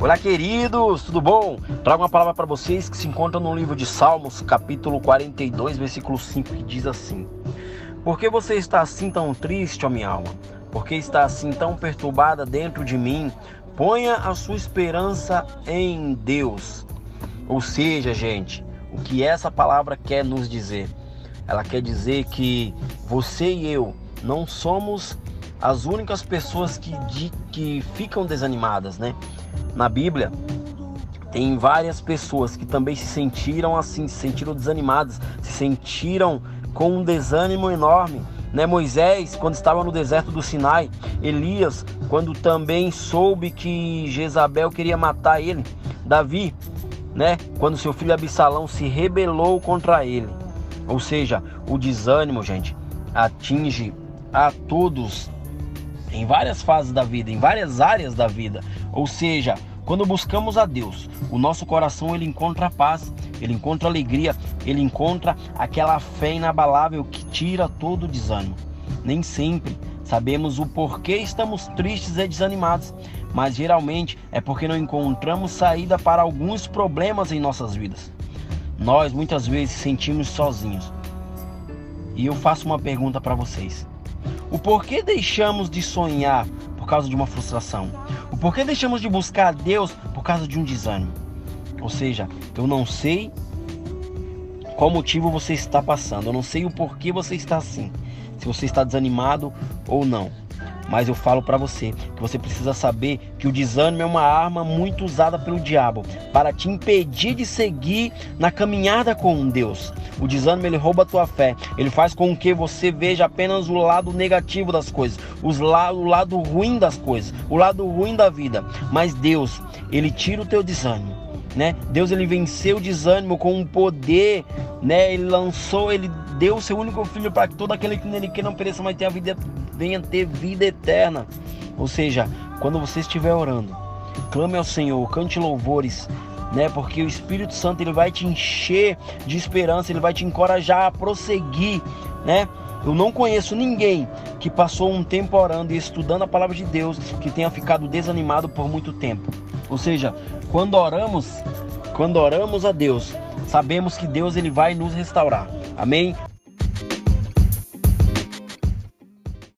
Olá, queridos, tudo bom? Trago uma palavra para vocês que se encontra no livro de Salmos, capítulo 42, versículo 5, que diz assim: Por que você está assim tão triste, ó minha alma? Por que está assim tão perturbada dentro de mim? Ponha a sua esperança em Deus. Ou seja, gente, o que essa palavra quer nos dizer? Ela quer dizer que você e eu não somos as únicas pessoas que, de, que ficam desanimadas, né? Na Bíblia, tem várias pessoas que também se sentiram assim, se sentiram desanimadas, se sentiram com um desânimo enorme. Né? Moisés, quando estava no deserto do Sinai, Elias, quando também soube que Jezabel queria matar ele, Davi, né? quando seu filho Absalão se rebelou contra ele. Ou seja, o desânimo, gente, atinge a todos em várias fases da vida, em várias áreas da vida. Ou seja, quando buscamos a Deus, o nosso coração ele encontra paz, ele encontra alegria, ele encontra aquela fé inabalável que tira todo o desânimo. Nem sempre sabemos o porquê estamos tristes e desanimados, mas geralmente é porque não encontramos saída para alguns problemas em nossas vidas. Nós muitas vezes sentimos sozinhos. E eu faço uma pergunta para vocês: o porquê deixamos de sonhar causa de uma frustração? O porquê deixamos de buscar a Deus por causa de um desânimo? Ou seja, eu não sei qual motivo você está passando, eu não sei o porquê você está assim, se você está desanimado ou não. Mas eu falo para você que você precisa saber que o desânimo é uma arma muito usada pelo diabo para te impedir de seguir na caminhada com Deus. O desânimo ele rouba a tua fé, ele faz com que você veja apenas o lado negativo das coisas, os la o lado ruim das coisas, o lado ruim da vida. Mas Deus, ele tira o teu desânimo. Né? Deus ele venceu o desânimo com um poder, né? Ele lançou, ele deu o seu único filho para que todo aquele que nele que não pereça, mas tenha vida venha ter vida eterna. Ou seja, quando você estiver orando, clame ao Senhor, cante louvores, né? Porque o Espírito Santo ele vai te encher de esperança, ele vai te encorajar a prosseguir, né? Eu não conheço ninguém que passou um tempo orando e estudando a palavra de Deus que tenha ficado desanimado por muito tempo. Ou seja, quando oramos, quando oramos a Deus, sabemos que Deus ele vai nos restaurar. Amém?